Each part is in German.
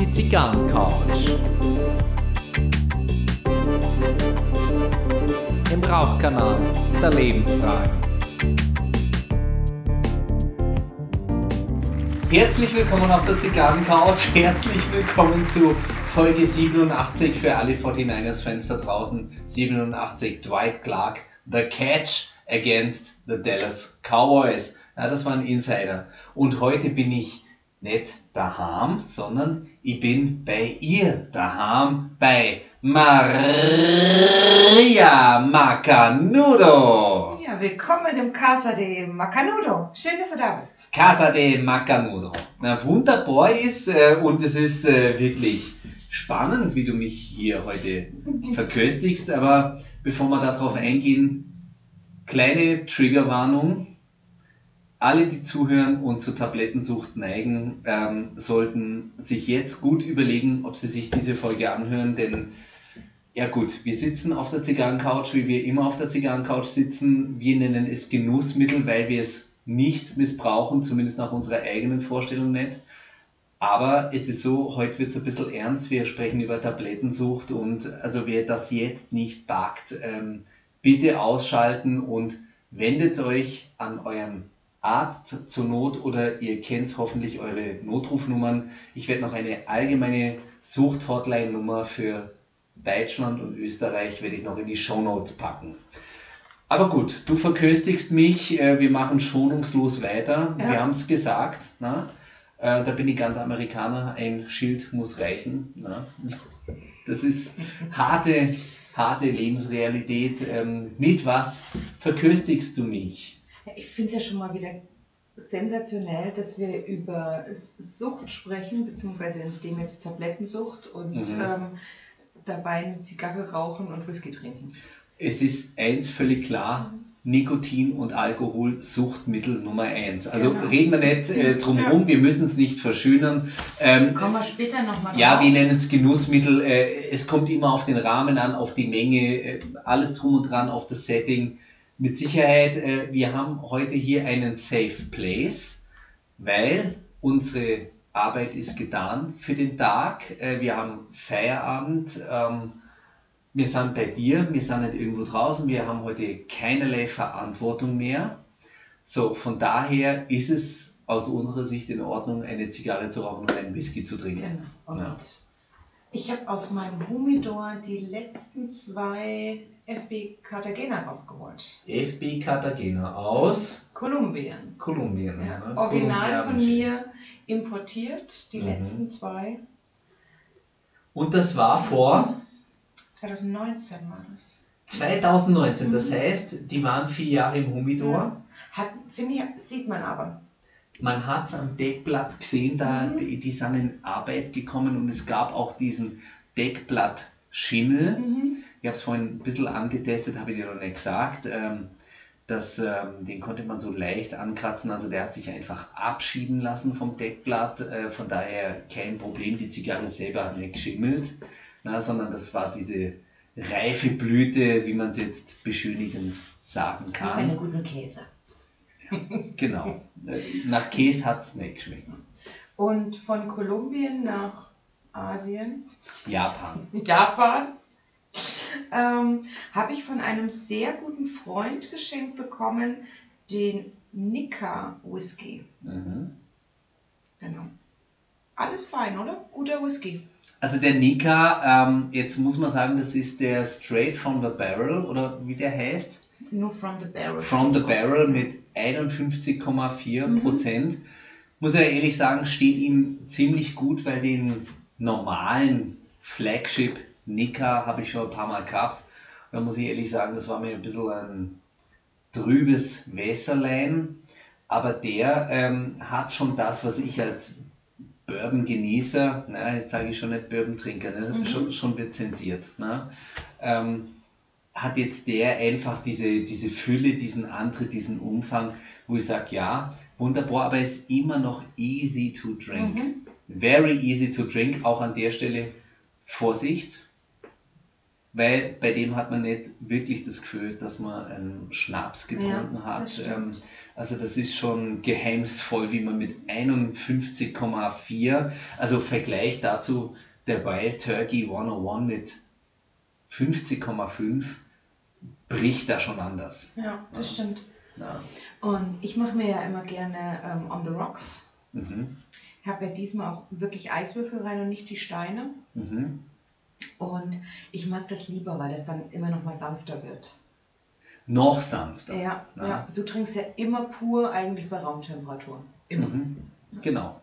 Die Zigarrencouch. Im Rauchkanal der Lebensfragen. Herzlich willkommen auf der Zigarrencouch. Herzlich willkommen zu Folge 87 für alle 49ers-Fans da draußen. 87 Dwight Clark, The Catch against the Dallas Cowboys. Ja, das war ein Insider. Und heute bin ich nicht daheim, sondern ich bin bei ihr daheim, bei Maria Macanudo. Ja, willkommen im Casa de Macanudo. Schön, dass du da bist. Casa de Macanudo. Na, wunderbar ist äh, und es ist äh, wirklich spannend, wie du mich hier heute verköstigst. Aber bevor wir darauf eingehen, kleine Triggerwarnung. Alle, die zuhören und zur Tablettensucht neigen, ähm, sollten sich jetzt gut überlegen, ob sie sich diese Folge anhören, denn ja gut, wir sitzen auf der Zigarrencouch, wie wir immer auf der Zigarrencouch sitzen. Wir nennen es Genussmittel, weil wir es nicht missbrauchen, zumindest nach unserer eigenen Vorstellung nicht. Aber es ist so, heute wird es ein bisschen ernst. Wir sprechen über Tablettensucht und also wer das jetzt nicht packt, ähm, bitte ausschalten und wendet euch an euren Arzt zur Not oder ihr kennt hoffentlich eure Notrufnummern. Ich werde noch eine allgemeine Sucht-Hotline-Nummer für Deutschland und Österreich werde ich noch in die Shownotes packen. Aber gut, du verköstigst mich, äh, wir machen schonungslos weiter. Ja. Wir haben es gesagt. Na? Äh, Da bin ich ganz Amerikaner, ein Schild muss reichen. Na? Das ist harte, harte Lebensrealität. Ähm, Mit was verköstigst du mich? Ja, Ich finde es ja schon mal wieder sensationell, dass wir über Sucht sprechen, beziehungsweise in dem jetzt Tablettensucht und Mhm. ähm, dabei eine Zigarre rauchen und Whisky trinken. Es ist eins völlig klar. Nikotin und Alkohol Suchtmittel Nummer eins. Also Genau. reden wir nicht äh, drum rum, wir müssen es nicht verschönern. Ähm, Kommen wir später nochmal drauf. Ja, wir nennen es Genussmittel. Äh, es kommt immer auf den Rahmen an, auf die Menge, äh, alles drum und dran, auf das Setting. Mit Sicherheit, äh, wir haben heute hier einen Safe Place, weil unsere Arbeit ist getan für den Tag. Äh, wir haben Feierabend. Ähm, wir sind bei dir, wir sind nicht irgendwo draußen, wir haben heute keinerlei Verantwortung mehr. So, von daher ist es aus unserer Sicht in Ordnung, eine Zigarre zu rauchen und einen Whisky zu trinken. Genau. Und Ja. ich habe aus meinem Humidor die letzten zwei FB Cartagena rausgeholt. FB Cartagena aus Kolumbien. Kolumbien. Ja, ne? original von mir importiert, die Mhm. letzten zwei. Und das war vor 2019 war das. 2019. Das heißt, die waren vier Jahre im Humidor. Ja. Hat, finde ich, sieht man aber. Man hat es am Deckblatt gesehen, da Mhm. die, die sind in Arbeit gekommen und es gab auch diesen Deckblattschimmel. Mhm. Ich habe es vorhin ein bisschen angetestet, habe ich dir noch nicht gesagt. Ähm, das, ähm, den konnte man so leicht ankratzen, also der hat sich einfach abschieben lassen vom Deckblatt. Äh, von daher kein Problem, die Zigarre selber hat nicht geschimmelt, na, sondern das war diese reife Blüte, wie man es jetzt beschönigend sagen Wie kann. einem guten Käse. Genau. Äh, Nach Käse hat es nicht geschmeckt. Und von Kolumbien nach Asien, Japan. Japan, ähm, habe ich von einem sehr guten Freund geschenkt bekommen, den Nika Whisky. Mhm. Genau. Alles fein, oder? Guter Whisky. Also der Nika, ähm, jetzt muss man sagen, das ist der Straight from the Barrel oder wie der heißt. Nur from the barrel. From the Barrel mit 51,4 Prozent. Muss ja ehrlich sagen, steht ihm ziemlich gut, weil den normalen Flagship Nika habe ich schon ein paar Mal gehabt. Da muss ich ehrlich sagen, das war mir ein bisschen ein trübes Wässerlein. Aber der ähm, hat schon das, was ich als Bourbon-Genießer, na, jetzt sage ich schon nicht Bourbon-Trinker, ne? schon, schon wird zensiert. Ne? Ähm, hat jetzt der einfach diese, diese Fülle, diesen Antritt, diesen Umfang, wo ich sage, ja, wunderbar, aber es ist immer noch easy to drink. Very easy to drink, auch an der Stelle Vorsicht, weil bei dem hat man nicht wirklich das Gefühl, dass man einen Schnaps getrunken Ja, hat. das. Ähm, Also das ist schon geheimnisvoll, wie man mit 51,4, also Vergleich dazu der Wild Turkey 101 mit 50,5 bricht da schon anders. Ja, das stimmt. Ja. Und ich mache mir ja immer gerne ähm, On the Rocks. Mhm. Ich habe ja diesmal auch wirklich Eiswürfel rein und nicht die Steine. Mhm. Und ich mag das lieber, weil das dann immer noch mal sanfter wird. Noch sanfter. Ja, Ja. ja. Du trinkst ja immer pur eigentlich bei Raumtemperatur. Immer. Mhm. Genau.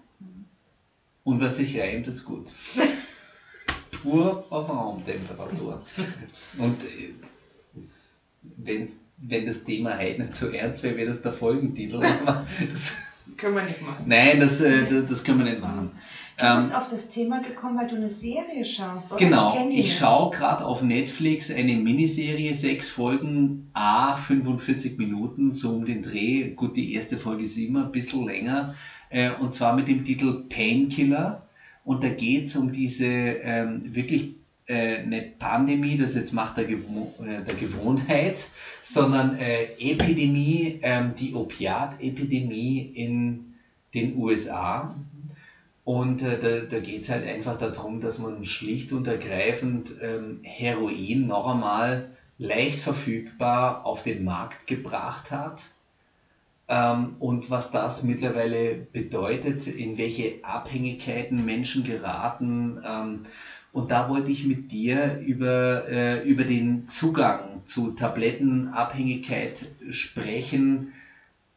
Und was sich reimt, ist gut. Pur auf Raumtemperatur. Und äh, wenn, wenn das Thema heute nicht so ernst wäre, wäre das der Folgentitel. Das, Können wir nicht machen. nein, das, äh, das, das können wir nicht machen. Du Ähm, bist auf das Thema gekommen, weil du eine Serie schaust, oder? Genau, ich nicht. schaue gerade auf Netflix eine Miniserie, sechs Folgen, a 45 Minuten, so um den Dreh. Gut, die erste Folge ist immer ein bisschen länger. Äh, und zwar mit dem Titel Painkiller. Und da geht es um diese ähm, wirklich äh, nicht Pandemie, das jetzt macht der, Gewo äh, der Gewohnheit, sondern äh, Epidemie, ähm, die Opiat-Epidemie in den USA. Und äh, da, da geht es halt einfach darum, dass man schlicht und ergreifend ähm, Heroin noch einmal leicht verfügbar auf den Markt gebracht hat. Ähm, und was das mittlerweile bedeutet, in welche Abhängigkeiten Menschen geraten. Ähm, und da wollte ich mit dir über, äh, über den Zugang zu Tablettenabhängigkeit sprechen.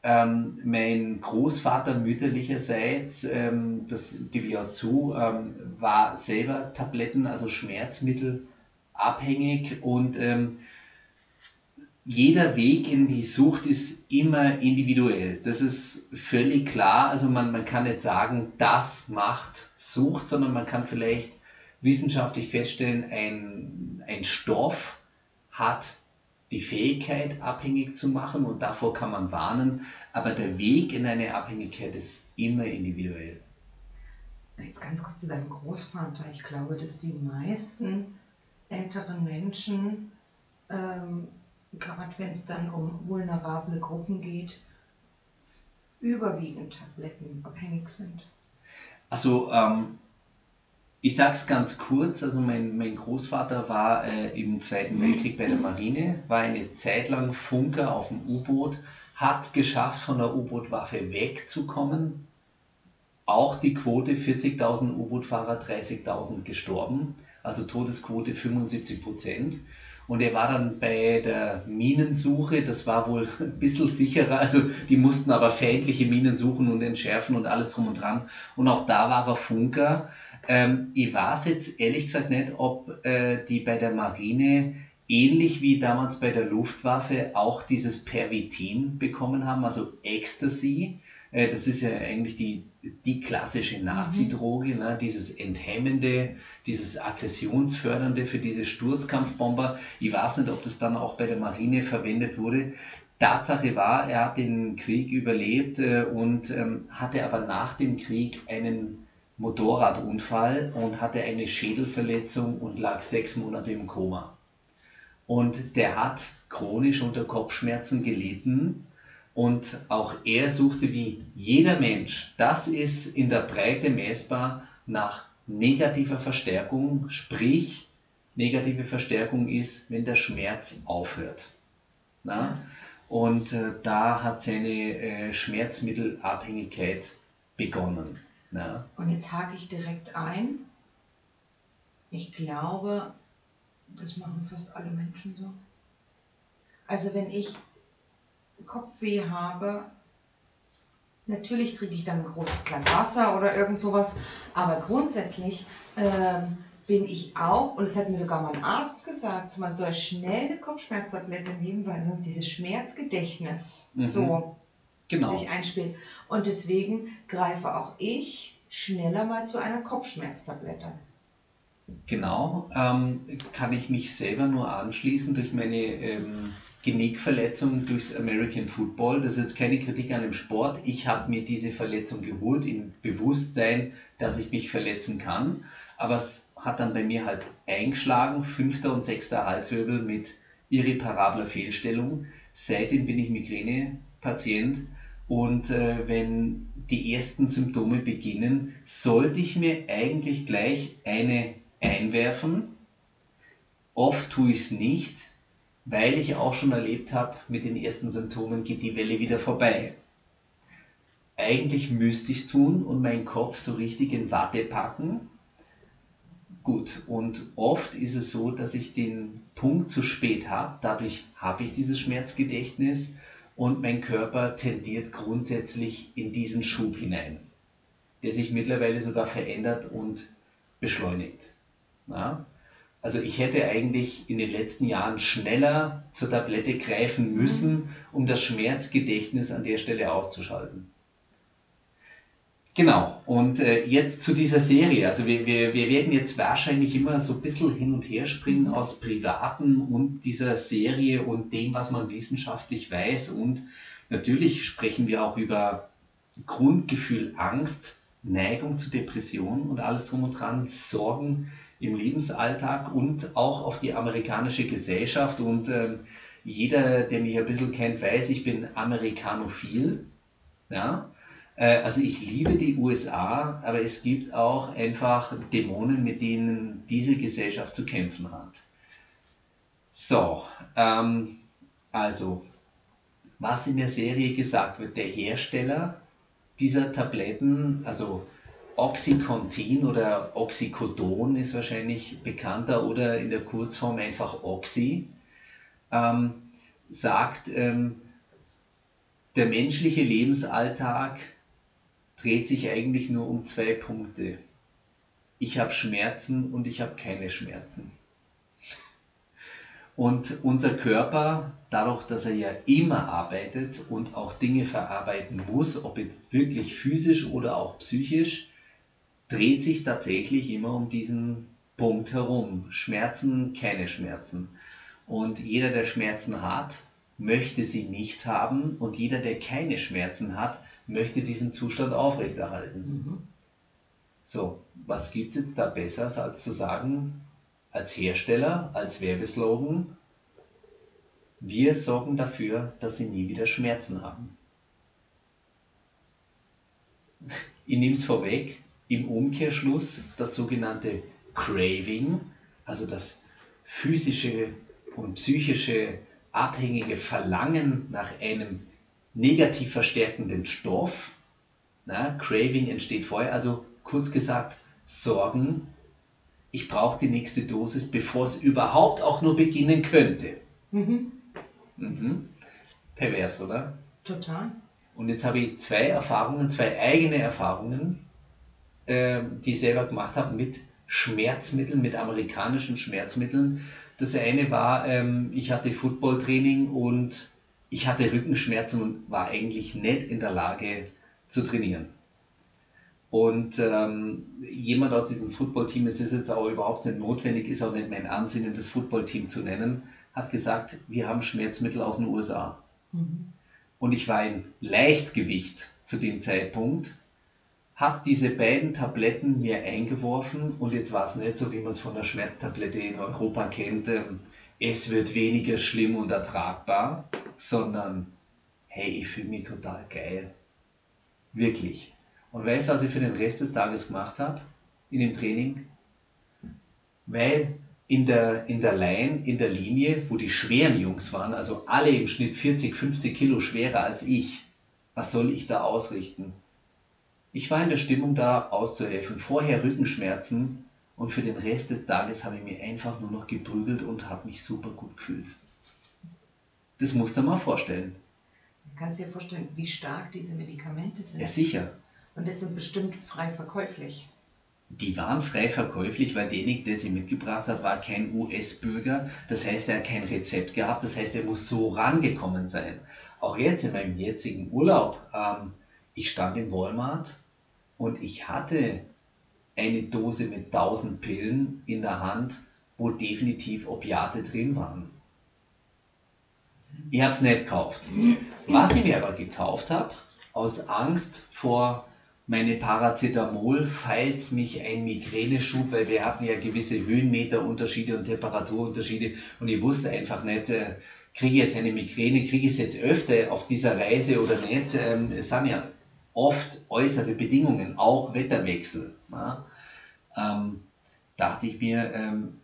Ähm, mein Großvater mütterlicherseits, ähm, das gebe ich auch zu, ähm, war selber Tabletten, also Schmerzmittel abhängig und ähm, jeder Weg in die Sucht ist immer individuell. Das ist völlig klar. Also man, man kann nicht sagen, das macht Sucht, sondern man kann vielleicht wissenschaftlich feststellen, ein, ein Stoff hat die Fähigkeit, abhängig zu machen und davor kann man warnen, aber der Weg in eine Abhängigkeit ist immer individuell. Jetzt ganz kurz zu deinem Großvater. Ich glaube, dass die meisten älteren Menschen, ähm, gerade wenn es dann um vulnerable Gruppen geht, überwiegend tablettenabhängig sind. Also ähm, ich sag's ganz kurz, also mein, mein Großvater war äh, im Zweiten Weltkrieg bei der Marine, war eine Zeit lang Funker auf dem U-Boot, hat geschafft, von der U-Boot-Waffe wegzukommen. Auch die Quote 40.000 U-Boot-Fahrer, 30.000 gestorben, also Todesquote 75 Prozent. Und er war dann bei der Minensuche, das war wohl ein bisschen sicherer, also die mussten aber feindliche Minen suchen und entschärfen und alles drum und dran. Und auch da war er Funker. Ähm, ich weiß jetzt ehrlich gesagt nicht, ob äh, die bei der Marine ähnlich wie damals bei der Luftwaffe auch dieses Pervitin bekommen haben, also Ecstasy. Äh, das ist ja eigentlich die, die klassische Nazi-Droge, ne? dieses Enthemmende, dieses Aggressionsfördernde für diese Sturzkampfbomber. Ich weiß nicht, ob das dann auch bei der Marine verwendet wurde. Tatsache war, er hat den Krieg überlebt äh, und ähm, hatte aber nach dem Krieg einen Motorradunfall und hatte eine Schädelverletzung und lag sechs Monate im Koma. Und der hat chronisch unter Kopfschmerzen gelitten und auch er suchte wie jeder Mensch, das ist in der Breite messbar, nach negativer Verstärkung, sprich negative Verstärkung ist, wenn der Schmerz aufhört. Na? Und äh, da hat seine äh, Schmerzmittelabhängigkeit begonnen. Na? Und jetzt hake ich direkt ein. Ich glaube, das machen fast alle Menschen so. Also wenn ich Kopfweh habe, natürlich trinke ich dann ein großes Glas Wasser oder irgend sowas, aber grundsätzlich ähm, bin ich auch, und das hat mir sogar mein Arzt gesagt, man soll schnell eine Kopfschmerztablette nehmen, weil sonst dieses Schmerzgedächtnis Mhm. so Genau. sich einspielt. Und deswegen greife auch ich schneller mal zu einer Kopfschmerztablette. Genau, ähm, kann ich mich selber nur anschließen durch meine ähm, Genickverletzung durchs American Football. Das ist jetzt keine Kritik an dem Sport. Ich habe mir diese Verletzung geholt im Bewusstsein, dass ich mich verletzen kann. Aber es hat dann bei mir halt eingeschlagen, fünfter und sechster Halswirbel mit irreparabler Fehlstellung. Seitdem bin ich Migräne-Patient Und äh, wenn die ersten Symptome beginnen, sollte ich mir eigentlich gleich eine einwerfen. Oft tue ich es nicht, weil ich auch schon erlebt habe, mit den ersten Symptomen geht die Welle wieder vorbei. Eigentlich müsste ich es tun und meinen Kopf so richtig in Watte packen. Gut, und oft ist es so, dass ich den Punkt zu spät habe. Dadurch habe ich dieses Schmerzgedächtnis und mein Körper tendiert grundsätzlich in diesen Schub hinein, der sich mittlerweile sogar verändert und beschleunigt. Ja? Also ich hätte eigentlich in den letzten Jahren schneller zur Tablette greifen müssen, um das Schmerzgedächtnis an der Stelle auszuschalten. Genau, und äh, jetzt zu dieser Serie. Also wir, wir, wir werden jetzt wahrscheinlich immer so ein bisschen hin und her springen aus Privaten und dieser Serie und dem, was man wissenschaftlich weiß. Und natürlich sprechen wir auch über Grundgefühl Angst, Neigung zu Depressionen und alles drum und dran, Sorgen im Lebensalltag und auch auf die amerikanische Gesellschaft. Und ähm, jeder, der mich ein bisschen kennt, weiß, ich bin amerikanophil. Ja, äh, also ich liebe die USA, aber es gibt auch einfach Dämonen, mit denen diese Gesellschaft zu kämpfen hat. So, ähm, also, was in der Serie gesagt wird, der Hersteller dieser Tabletten, also Oxycontin oder Oxycodon ist wahrscheinlich bekannter oder in der Kurzform einfach Oxy, ähm, sagt, ähm, der menschliche Lebensalltag dreht sich eigentlich nur um zwei Punkte. Ich habe Schmerzen und ich habe keine Schmerzen. Und unser Körper, dadurch, dass er ja immer arbeitet und auch Dinge verarbeiten muss, ob jetzt wirklich physisch oder auch psychisch, dreht sich tatsächlich immer um diesen Punkt herum. Schmerzen, keine Schmerzen. Und jeder, der Schmerzen hat, möchte sie nicht haben und jeder, der keine Schmerzen hat, möchte diesen Zustand aufrechterhalten. Mhm. So, was gibt es jetzt da Besseres, als zu sagen, als Hersteller, als Werbeslogan, wir sorgen dafür, dass sie nie wieder Schmerzen haben. Ich nehme es vorweg, im Umkehrschluss das sogenannte Craving, also das physische und psychische abhängige Verlangen nach einem negativ verstärkenden Stoff. Na, Craving entsteht vorher, also kurz gesagt, Sorgen. Ich brauche die nächste Dosis, bevor es überhaupt auch nur beginnen könnte. Mhm. Mhm. Pervers, oder? Total. Und jetzt habe ich zwei Erfahrungen, zwei eigene Erfahrungen, äh, die ich selber gemacht habe mit Schmerzmitteln, mit amerikanischen Schmerzmitteln. Das eine war, ähm, ich hatte Footballtraining und ich hatte Rückenschmerzen und war eigentlich nicht in der Lage zu trainieren. Und ähm, jemand aus diesem Footballteam, es ist jetzt auch überhaupt nicht notwendig, ist auch nicht mein Ansinnen, das Footballteam zu nennen, hat gesagt, wir haben Schmerzmittel aus den USA. Mhm. Und ich war in Leichtgewicht zu dem Zeitpunkt, habe diese beiden Tabletten mir eingeworfen und jetzt war es nicht so, wie man es von der Schmerztablette in Europa kennt. Ähm, es wird weniger schlimm und ertragbar, sondern hey, ich fühle mich total geil. Wirklich. Und weißt du, was ich für den Rest des Tages gemacht habe in dem Training? Weil in der, in der Line, in der Linie, wo die schweren Jungs waren, also alle im Schnitt 40, 50 Kilo schwerer als ich, was soll ich da ausrichten? Ich war in der Stimmung da auszuhelfen. Vorher Rückenschmerzen, und für den Rest des Tages habe ich mich einfach nur noch geprügelt und habe mich super gut gefühlt. Das musst du dir mal vorstellen. Du kannst dir vorstellen, wie stark diese Medikamente sind. Ja, sicher. Und das sind bestimmt frei verkäuflich. Die waren frei verkäuflich, weil derjenige, der sie mitgebracht hat, war kein US-Bürger. Das heißt, er hat kein Rezept gehabt. Das heißt, er muss so rangekommen sein. Auch jetzt in meinem jetzigen Urlaub, ähm, ich stand im Walmart und ich hatte eine Dose mit 1000 Pillen in der Hand, wo definitiv Opiate drin waren. Ich habe es nicht gekauft. Was ich mir aber gekauft habe, aus Angst vor meine Paracetamol, falls mich ein Migräneschub, weil wir hatten ja gewisse Höhenmeterunterschiede und Temperaturunterschiede und ich wusste einfach nicht, äh, kriege ich jetzt eine Migräne, kriege ich es jetzt öfter auf dieser Reise oder nicht. Ähm, es sind ja oft äußere Bedingungen, auch Wetterwechsel. Ja. Ähm, dachte ich mir, ähm,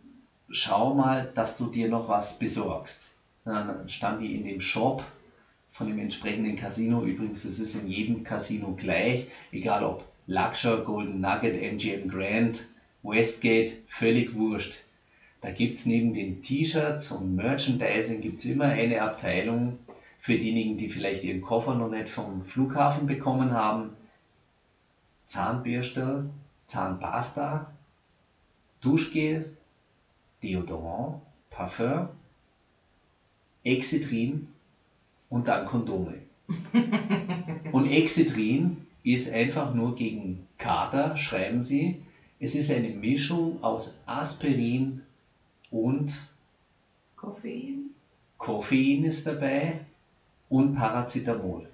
schau mal, dass du dir noch was besorgst. Dann stand ich in dem Shop von dem entsprechenden Casino. Übrigens, das ist in jedem Casino gleich, egal ob Luxor, Golden Nugget, MGM Grand, Westgate, völlig wurscht. Da gibt es neben den T-Shirts und Merchandising gibt's immer eine Abteilung für diejenigen, die vielleicht ihren Koffer noch nicht vom Flughafen bekommen haben. Zahnbürste, Zahnpasta, Duschgel, Deodorant, Parfum, Excitrin und dann Kondome. und Excitrin ist einfach nur gegen Kater, schreiben sie. Es ist eine Mischung aus Aspirin und Koffein. Koffein ist dabei und Paracetamol.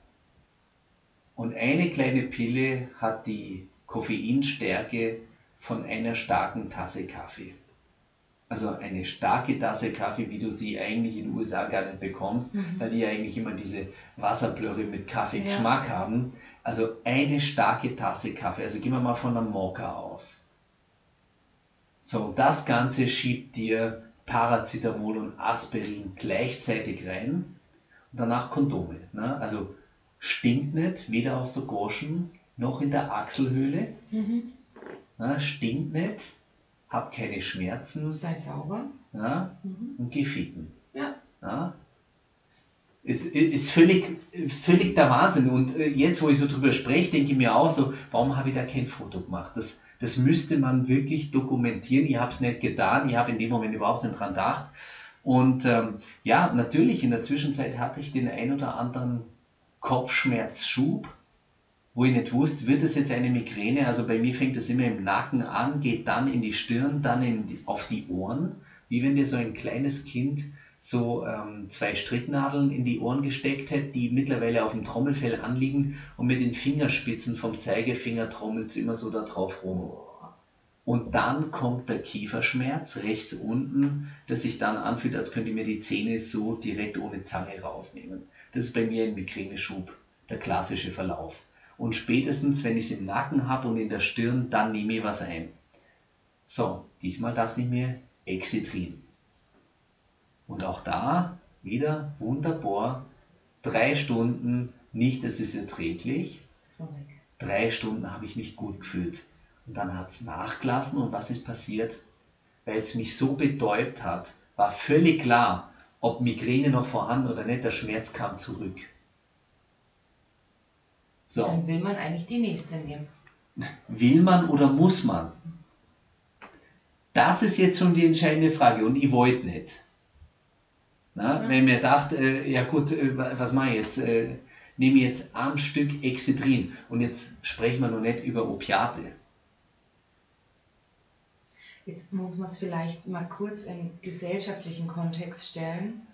Und eine kleine Pille hat die Koffeinstärke von einer starken Tasse Kaffee. Also eine starke Tasse Kaffee, wie du sie eigentlich in den USA gar nicht bekommst, mhm. weil die eigentlich immer diese Wasserblöre mit Kaffeegeschmack ja. haben. Also eine starke Tasse Kaffee. Also gehen wir mal von einem Mokka aus. So, das Ganze schiebt dir Paracetamol und Aspirin gleichzeitig rein und danach Kondome. Ne? Also stinkt nicht, weder aus der Goschen noch in der Achselhöhle. Mhm. Ne? Stinkt nicht, hab keine Schmerzen. Sei sauber. Ja? Mhm. Und gefitten. Ja. ja? Ist, ist völlig, völlig der Wahnsinn. Und äh, jetzt, wo ich so drüber spreche, denke ich mir auch so, warum habe ich da kein Foto gemacht? Das, das müsste man wirklich dokumentieren. Ich habe es nicht getan. Ich habe in dem Moment überhaupt nicht dran gedacht. Und ähm, ja, natürlich, in der Zwischenzeit hatte ich den ein oder anderen Kopfschmerzschub, wo ich nicht wusste, wird es jetzt eine Migräne? Also bei mir fängt es immer im Nacken an, geht dann in die Stirn, dann in die, auf die Ohren, wie wenn dir so ein kleines Kind so ähm, zwei Stricknadeln in die Ohren gesteckt hätte, die mittlerweile auf dem Trommelfell anliegen und mit den Fingerspitzen vom Zeigefinger trommelt es immer so da drauf rum. Und dann kommt der Kieferschmerz rechts unten, das sich dann anfühlt, als könnte ich mir die Zähne so direkt ohne Zange rausnehmen. Das ist bei mir ein Migräneschub, der klassische Verlauf. Und spätestens, wenn ich es im Nacken habe und in der Stirn, dann nehme ich was ein. So, diesmal dachte ich mir, Excitrin. Und auch da wieder wunderbar, drei Stunden, nicht, es ist erträglich. Drei Stunden habe ich mich gut gefühlt. Und dann hat es nachgelassen und was ist passiert? Weil es mich so betäubt hat, war völlig klar, ob Migräne noch vorhanden oder nicht, der Schmerz kam zurück. So. Dann will man eigentlich die nächste nehmen. Will man oder muss man? Das ist jetzt schon die entscheidende Frage und ich wollte nicht. Na, mhm. Wenn mir dachte, äh, ja gut, äh, was mache ich jetzt? Äh, nehme ich jetzt ein Stück Excedrin und jetzt sprechen wir noch nicht über Opiate. Jetzt muss man es vielleicht mal kurz in gesellschaftlichen Kontext stellen.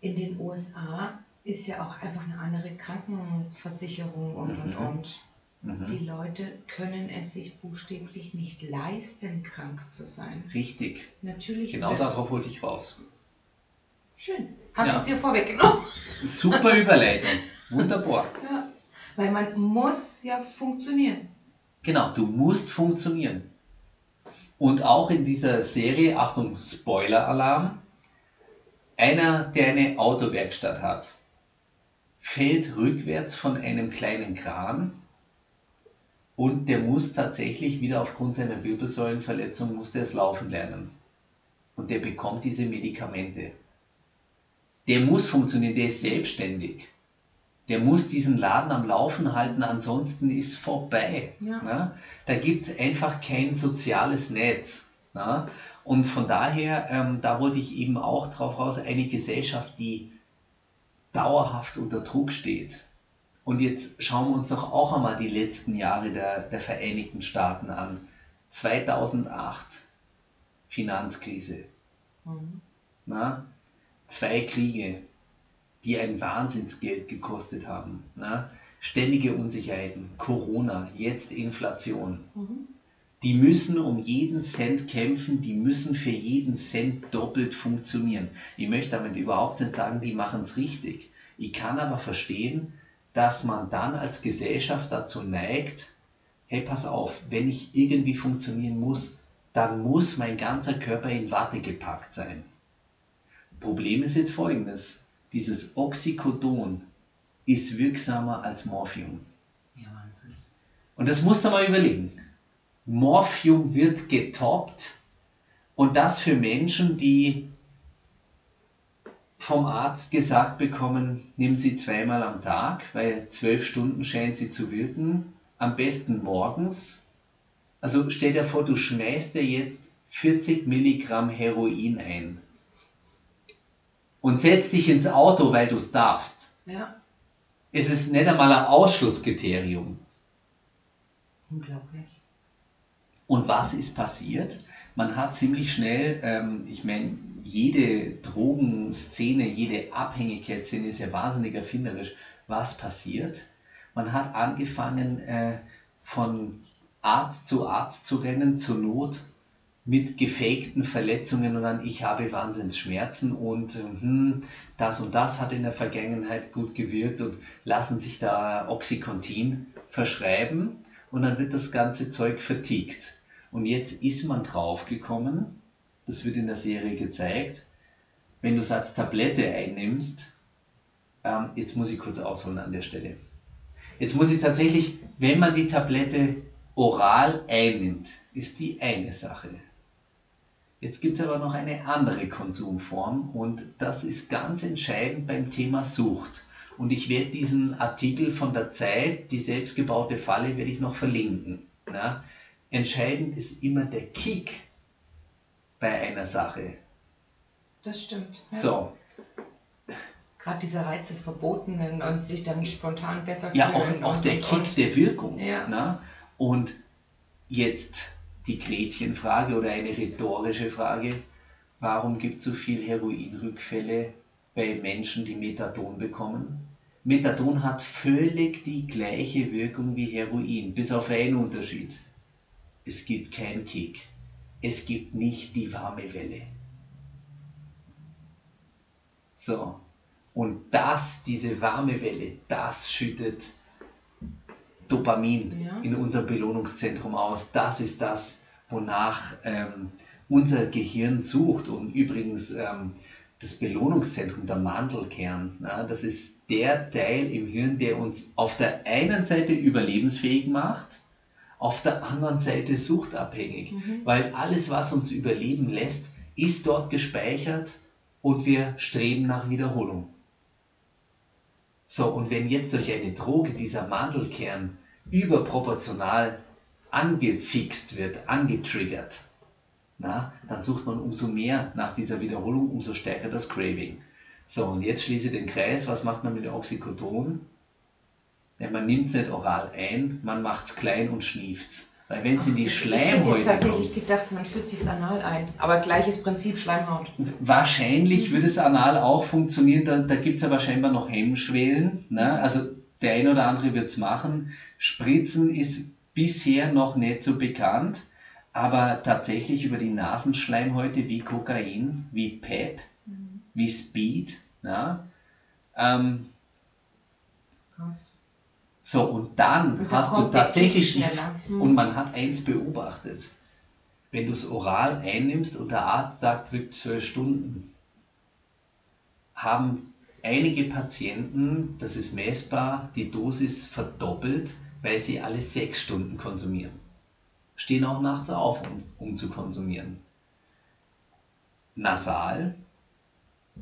In den USA ist ja auch einfach eine andere Krankenversicherung und und mhm. und. Mhm. Die Leute können es sich buchstäblich nicht leisten, krank zu sein. Richtig. Natürlich. Genau darauf wollte ich raus. Schön. Habe ja. ich es dir vorweggenommen. Super Überleitung. Wunderbar. Ja. Weil man muss ja funktionieren. Genau, du musst funktionieren. Und auch in dieser Serie, Achtung, Spoiler-Alarm, einer, der eine Autowerkstatt hat, fällt rückwärts von einem kleinen Kran und der muss tatsächlich wieder aufgrund seiner Wirbelsäulenverletzung musste es laufen lernen. Und der bekommt diese Medikamente. Der muss funktionieren, der ist selbstständig der muss diesen Laden am Laufen halten, ansonsten ist vorbei. Ja. Ne? Da gibt es einfach kein soziales Netz. Ne? Und von daher, ähm, da wollte ich eben auch drauf raus, eine Gesellschaft, die dauerhaft unter Druck steht. Und jetzt schauen wir uns doch auch einmal die letzten Jahre der, der Vereinigten Staaten an. 2008, Finanzkrise. Mhm. Na? Zwei Kriege, die ein Wahnsinnsgeld gekostet haben. Ne? Ständige Unsicherheiten, Corona, jetzt Inflation. Mhm. Die müssen um jeden Cent kämpfen, die müssen für jeden Cent doppelt funktionieren. Ich möchte damit überhaupt nicht sagen, die machen es richtig. Ich kann aber verstehen, dass man dann als Gesellschaft dazu neigt, hey, pass auf, wenn ich irgendwie funktionieren muss, dann muss mein ganzer Körper in Watte gepackt sein. Problem ist jetzt folgendes. Dieses Oxycodon ist wirksamer als Morphium. Ja, Wahnsinn. Und das musst du mal überlegen. Morphium wird getoppt und das für Menschen, die vom Arzt gesagt bekommen, nimm sie zweimal am Tag, weil zwölf Stunden scheint sie zu wirken, am besten morgens. Also stell dir vor, du schmeißt dir jetzt 40 Milligramm Heroin ein und setzt dich ins Auto, weil du es darfst. Ja, Es ist nicht einmal ein Ausschlusskriterium. unglaublich. Und was ist passiert? Man hat ziemlich schnell, ähm, ich meine, jede Drogenszene, jede Abhängigkeitsszene ist ja wahnsinnig erfinderisch. Was passiert? Man hat angefangen, äh, von Arzt zu Arzt zu rennen, zur Not mit gefakten Verletzungen und dann, ich habe Wahnsinnsschmerzen und hm, das und das hat in der Vergangenheit gut gewirkt und lassen sich da Oxycontin verschreiben und dann wird das ganze Zeug vertickt. Und jetzt ist man draufgekommen, das wird in der Serie gezeigt, wenn du als Tablette einnimmst, ähm, jetzt muss ich kurz ausholen an der Stelle. Jetzt muss ich tatsächlich, wenn man die Tablette oral einnimmt, ist die eine Sache. Jetzt gibt es aber noch eine andere Konsumform und das ist ganz entscheidend beim Thema Sucht. Und ich werde diesen Artikel von der Zeit, die selbstgebaute Falle, werde ich noch verlinken. Ja? Entscheidend ist immer der Kick bei einer Sache. Das stimmt. Ja. So, Gerade dieser Reiz des Verbotenen und sich dann spontan besser ja, fühlen. auch, auch und, der Kick und. der Wirkung. Ja. Ne? Und jetzt die Gretchenfrage oder eine rhetorische Frage, warum gibt es so viel Heroinrückfälle bei Menschen, die Methadon bekommen? Methadon hat völlig die gleiche Wirkung wie Heroin, bis auf einen Unterschied. Es gibt keinen Kick. Es gibt nicht die warme Welle. So. Und das, diese warme Welle, das schüttet Dopamin Ja. in unser Belohnungszentrum aus. Das ist das, wonach ähm, unser Gehirn sucht. Und übrigens ähm, das Belohnungszentrum, der Mandelkern, na, das ist der Teil im Hirn, der uns auf der einen Seite überlebensfähig macht, auf der anderen Seite suchtabhängig. Weil alles, was uns überleben lässt, ist dort gespeichert und wir streben nach Wiederholung. So, und wenn jetzt durch eine Droge dieser Mandelkern überproportional angefixt wird, angetriggert, na, dann sucht man umso mehr nach dieser Wiederholung, umso stärker das Craving. So, und jetzt schließe ich den Kreis. Was macht man mit dem Oxycodon? Ja, man nimmt es nicht oral ein, man macht es klein und schnieft Weil wenn es in die Ich hätte jetzt Schleimhäute tatsächlich kommt, gedacht, man führt sich anal ein. Aber gleiches Prinzip Schleimhaut. wahrscheinlich würde es anal auch funktionieren, da, da gibt es aber scheinbar noch Hemmschwellen. Ne? Also der ein oder andere wird es machen. Spritzen ist bisher noch nicht so bekannt, aber tatsächlich über die Nasenschleimhäute wie Kokain, wie PEP, wie Speed. Ne? Ähm, Krass. So, und dann Und hast du tatsächlich. Hm. und man hat eins beobachtet, wenn du es oral einnimmst und der Arzt sagt, wirkt zwölf Stunden, haben einige Patienten, das ist messbar, die Dosis verdoppelt, weil sie alle sechs Stunden konsumieren. Stehen auch nachts auf, um, um zu konsumieren. Nasal,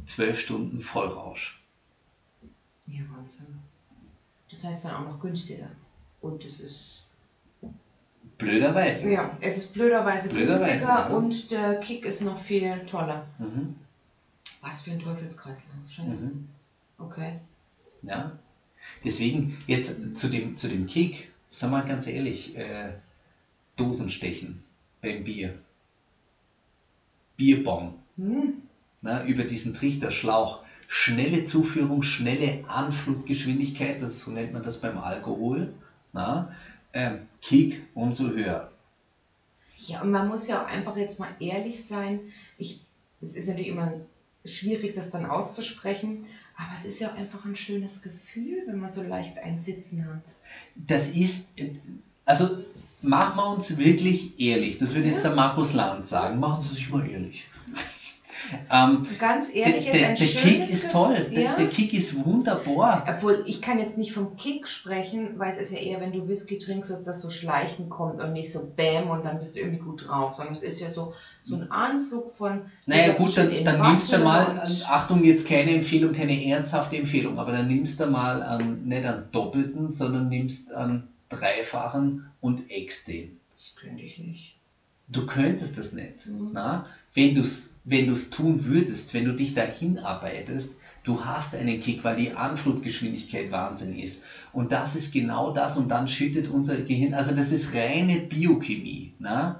zwölf Stunden Vollrausch. Ja, Wahnsinn. Das heißt dann auch noch günstiger. Und es ist. Blöderweise. Ja, es ist blöderweise, Blöderweise, günstiger ja. und der Kick ist noch viel toller. Mhm. Was für ein Teufelskreislauf. Scheiße. Mhm. Okay. Ja. Deswegen jetzt zu dem, zu dem Kick, sag mal ganz ehrlich, äh, Dosenstechen beim Bier. Bierbong. Hm. Na, über diesen Trichterschlauch. Schnelle Zuführung, schnelle Anflutgeschwindigkeit, das, so nennt man das beim Alkohol. Na, ähm, Kick umso höher. Ja, und man muss ja auch einfach jetzt mal ehrlich sein. Ich, es ist natürlich immer schwierig, das dann auszusprechen, aber es ist ja auch einfach ein schönes Gefühl, wenn man so leicht ein Sitzen hat. Das ist, also machen wir uns wirklich ehrlich. Das würde jetzt der Markus Land sagen. Machen Sie sich mal ehrlich. Ähm, Ganz ehrlich, der, der, ist ein der Kick ist toll. Der, ja? der, Kick ist wunderbar. Obwohl, ich kann jetzt nicht vom Kick sprechen, weil es ist ja eher, wenn du Whisky trinkst, dass das so schleichend kommt und nicht so Bäm und dann bist du irgendwie gut drauf, sondern es ist ja so, so ein Anflug von. Naja, gut, dann, dann nimmst du mal, Achtung, jetzt keine Empfehlung, keine ernsthafte Empfehlung, aber dann nimmst du mal an, nicht einen doppelten, sondern nimmst einen dreifachen und Ex-Den. Das könnte ich nicht. Du könntest das nicht. Mhm. Na? Wenn du es wenn du es tun würdest, wenn du dich dahin arbeitest, du hast einen Kick, weil die Anfluggeschwindigkeit Wahnsinn ist. Und das ist genau das und dann schüttet unser Gehirn, also das ist reine Biochemie. Ne?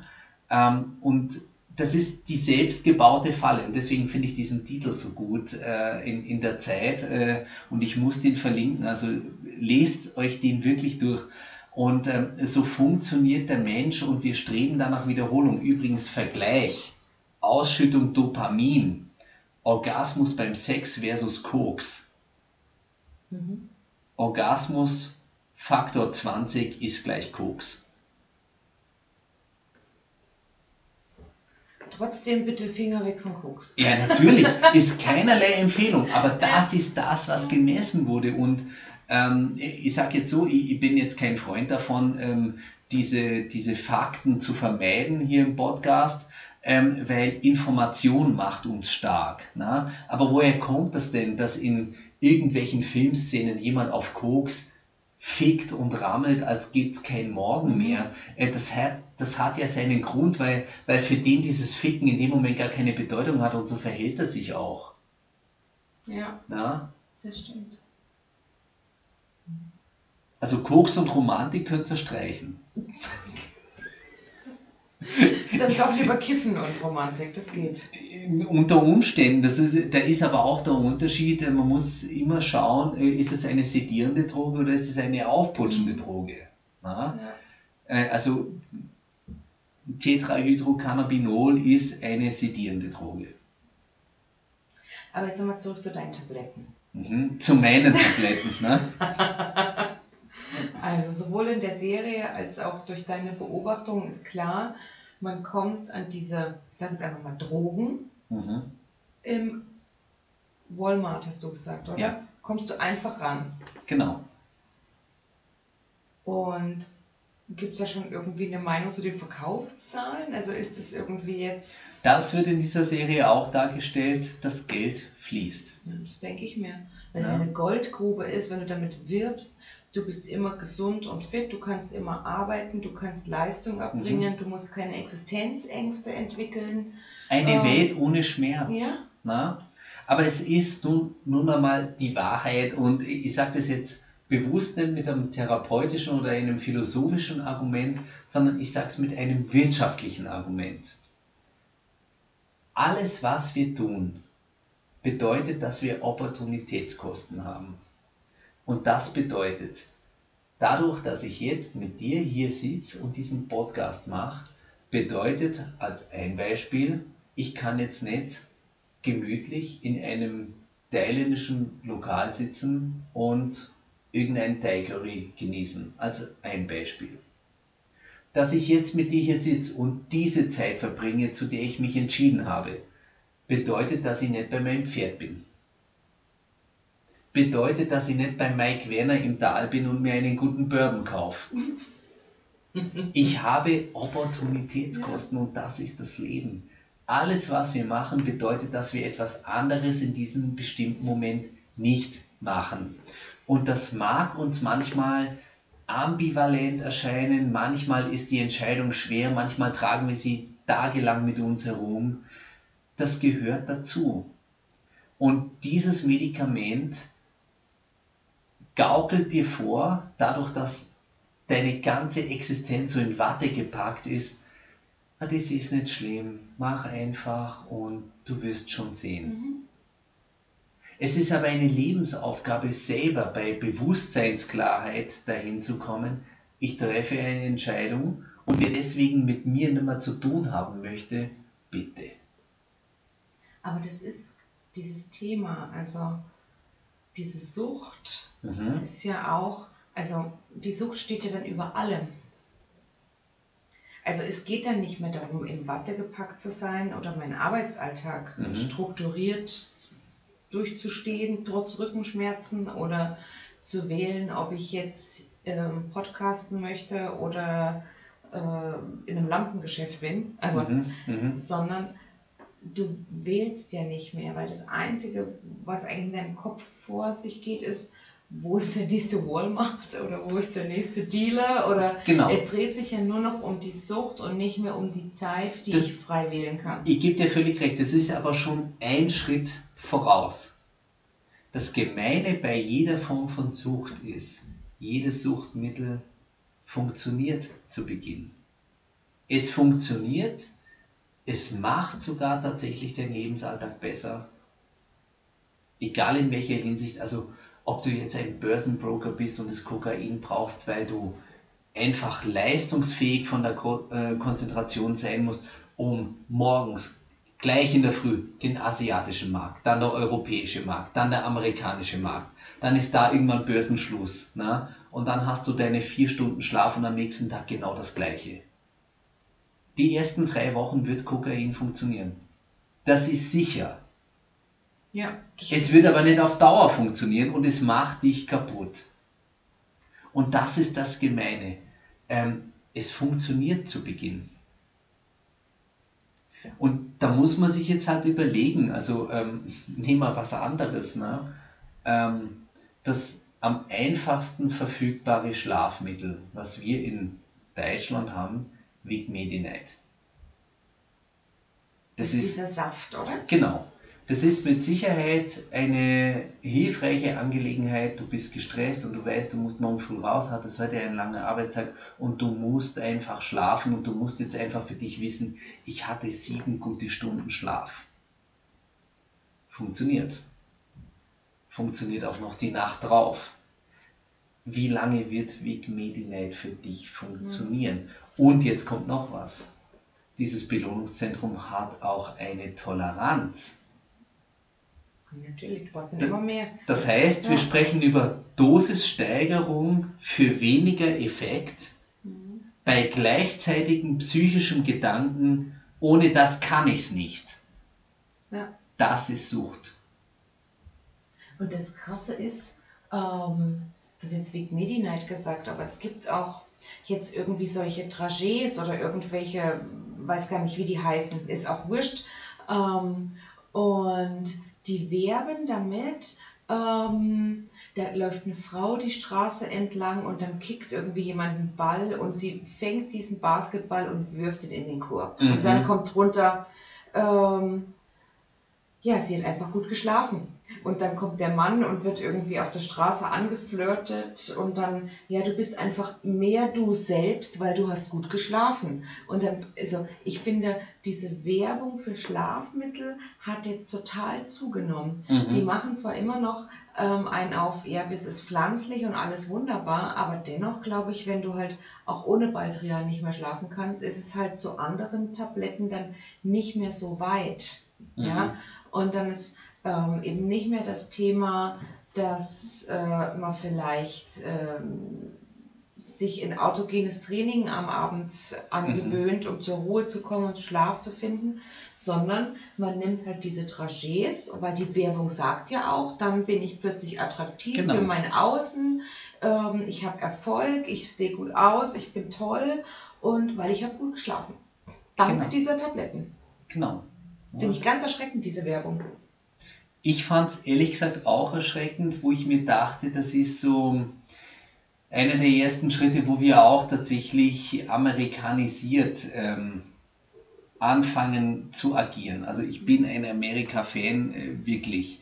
Ähm, und das ist die selbstgebaute Falle und deswegen finde ich diesen Titel so gut äh, in, in der Zeit äh, und ich muss den verlinken, also lest euch den wirklich durch. Und äh, so funktioniert der Mensch und wir streben danach Wiederholung. Übrigens Vergleich Ausschüttung Dopamin, Orgasmus beim Sex versus Koks. Mhm. Orgasmus Faktor 20 ist gleich Koks. Trotzdem bitte Finger weg von Koks. Ja, natürlich. Ist keinerlei Empfehlung. Aber das ist das, was gemessen wurde. Und ähm, ich sage jetzt so, ich, ich, bin jetzt kein Freund davon, ähm, diese, diese Fakten zu vermeiden hier im Podcast ähm, weil Information macht uns stark. Na? Aber woher kommt das denn, dass in irgendwelchen Filmszenen jemand auf Koks fickt und rammelt, als gibt es kein Morgen mehr. Äh, das, hat, das hat ja seinen Grund, weil, weil für den dieses Ficken in dem Moment gar keine Bedeutung hat und so verhält er sich auch. Ja. Na? Das stimmt. Also Koks und Romantik könnt ihr streichen. Dann doch lieber Kiffen und Romantik, das geht. Unter Umständen, das ist, da ist aber auch der Unterschied, man muss immer schauen, äh, ist es eine sedierende Droge oder ist es eine aufputschende Droge. Ja. Äh, also Tetrahydrocannabinol ist eine sedierende Droge. Aber jetzt nochmal zurück zu deinen Tabletten. Mhm, zu meinen Tabletten. ne? Also sowohl in der Serie als auch durch deine Beobachtung ist klar, man kommt an diese, ich sage jetzt einfach mal Drogen. Mhm. Im Walmart hast du gesagt, oder? Ja. Kommst du einfach ran. Genau. Und gibt es ja schon irgendwie eine Meinung zu den Verkaufszahlen? Also ist das irgendwie jetzt. Das wird in dieser Serie auch dargestellt, dass Geld fließt. Ja, das denke ich mir. Weil ja. es eine Goldgrube ist, wenn du damit wirbst, du bist immer gesund und fit, du kannst immer arbeiten, du kannst Leistung erbringen, mhm. du musst keine Existenzängste entwickeln. Eine ähm, Welt ohne Schmerz. Ja. Na? Aber es ist nun, nun einmal die Wahrheit und ich sage das jetzt bewusst nicht mit einem therapeutischen oder einem philosophischen Argument, sondern ich sage es mit einem wirtschaftlichen Argument. Alles, was wir tun, bedeutet, dass wir Opportunitätskosten haben. Und das bedeutet, dadurch, dass ich jetzt mit dir hier sitze und diesen Podcast mache, bedeutet als ein Beispiel, ich kann jetzt nicht gemütlich in einem thailändischen Lokal sitzen und irgendein Thai Curry genießen. Als ein Beispiel. Dass ich jetzt mit dir hier sitze und diese Zeit verbringe, zu der ich mich entschieden habe, bedeutet, dass ich nicht bei meinem Pferd bin bedeutet, dass ich nicht bei Mike Werner im Tal bin und mir einen guten Bourbon kaufe. Ich habe Opportunitätskosten und das ist das Leben. Alles, was wir machen, bedeutet, dass wir etwas anderes in diesem bestimmten Moment nicht machen. Und das mag uns manchmal ambivalent erscheinen, manchmal ist die Entscheidung schwer, manchmal tragen wir sie tagelang mit uns herum. Das gehört dazu. Und dieses Medikament gaukelt dir vor, dadurch, dass deine ganze Existenz so in Watte gepackt ist, ah, das ist nicht schlimm, mach einfach und du wirst schon sehen. Mhm. Es ist aber eine Lebensaufgabe, selber bei Bewusstseinsklarheit dahin zu kommen. Ich treffe eine Entscheidung und wer deswegen mit mir nicht mehr zu tun haben möchte, bitte. Aber das ist dieses Thema, also diese Sucht Mhm. ist ja auch, also die Sucht steht ja dann über allem. Also es geht dann nicht mehr darum, in Watte gepackt zu sein oder meinen Arbeitsalltag Mhm. strukturiert durchzustehen, trotz Rückenschmerzen oder zu wählen, ob ich jetzt ähm, podcasten möchte oder äh, in einem Lampengeschäft bin. Also Mhm. Mhm. sondern du wählst ja nicht mehr, weil das Einzige, was eigentlich in deinem Kopf vor sich geht, ist, wo ist der nächste Walmart oder wo ist der nächste Dealer oder Genau. es dreht sich ja nur noch um die Sucht und nicht mehr um die Zeit, die Das- ich frei wählen kann. Ich gebe dir völlig recht, das ist aber schon ein Schritt voraus. Das Gemeine bei jeder Form von Sucht ist, jedes Suchtmittel funktioniert zu Beginn. Es funktioniert, es macht sogar tatsächlich den Lebensalltag besser. Egal in welcher Hinsicht, also ob du jetzt ein Börsenbroker bist und das Kokain brauchst, weil du einfach leistungsfähig von der äh, Konzentration sein musst, um morgens gleich in der Früh den asiatischen Markt, dann der europäische Markt, dann der amerikanische Markt, dann ist da irgendwann Börsenschluss, ne? und dann hast du deine vier Stunden Schlaf und am nächsten Tag genau das gleiche. Die ersten drei Wochen wird Kokain funktionieren. Das ist sicher. Ja, Es wird aber nicht auf Dauer funktionieren und es macht dich kaputt. Und das ist das Gemeine. Ähm, es funktioniert zu Beginn. Und da muss man sich jetzt halt überlegen, also ähm, nehmen wir was anderes, ne? ähm, das am einfachsten verfügbare Schlafmittel, was wir in Deutschland haben, Vic Medi-Night. Das ist dieser Saft, oder? Genau. Das ist mit Sicherheit eine hilfreiche Angelegenheit. Du bist gestresst und du weißt, du musst morgen früh raus, hattest heute einen langen Arbeitstag und du musst einfach schlafen und du musst jetzt einfach für dich wissen, ich hatte sieben gute Stunden Schlaf. Funktioniert. Funktioniert auch noch die Nacht drauf. Wie lange wird Vic Medi-Night für dich funktionieren? Und jetzt kommt noch was. Dieses Belohnungszentrum hat auch eine Toleranz. Natürlich, du brauchst dann immer mehr. Das heißt, wir sprechen über Dosissteigerung für weniger Effekt bei gleichzeitigem psychischem Gedanken, ohne das kann ich es nicht. Ja. Das ist Sucht. Und das Krasse ist, ähm, du hast jetzt Vic Medi-Night gesagt, aber es gibt auch jetzt irgendwie solche Trajets oder irgendwelche, weiß gar nicht, wie die heißen, ist auch wurscht. Ähm, und die werben damit, ähm, da läuft eine Frau die Straße entlang und dann kickt irgendwie jemand einen Ball und sie fängt diesen Basketball und wirft ihn in den Korb. Mhm. Und dann kommt runter, ähm, ja, sie hat einfach gut geschlafen. Und dann kommt der Mann und wird irgendwie auf der Straße angeflirtet und dann, ja, du bist einfach mehr du selbst, weil du hast gut geschlafen. Und dann, also ich finde, diese Werbung für Schlafmittel hat jetzt total zugenommen. Die machen zwar immer noch ähm, einen auf, ja, das ist pflanzlich und alles wunderbar, aber dennoch glaube ich, wenn du halt auch ohne Baldrian nicht mehr schlafen kannst, ist es halt zu anderen Tabletten dann nicht mehr so weit. Ja, und dann ist ähm, eben nicht mehr das Thema, dass äh, man vielleicht ähm, sich in autogenes Training am Abend angewöhnt, um zur Ruhe zu kommen und Schlaf zu finden, sondern man nimmt halt diese Trajets, weil die Werbung sagt ja auch, dann bin ich plötzlich attraktiv Genau. für mein Außen, ähm, ich habe Erfolg, ich sehe gut aus, ich bin toll und weil ich habe gut geschlafen. Dank Genau. dieser Tabletten. Genau. Finde ich ganz erschreckend, diese Werbung. Ich fand es ehrlich gesagt auch erschreckend, wo ich mir dachte, das ist so einer der ersten Schritte, wo wir auch tatsächlich amerikanisiert ähm, anfangen zu agieren. Also ich bin ein Amerika-Fan, äh, wirklich.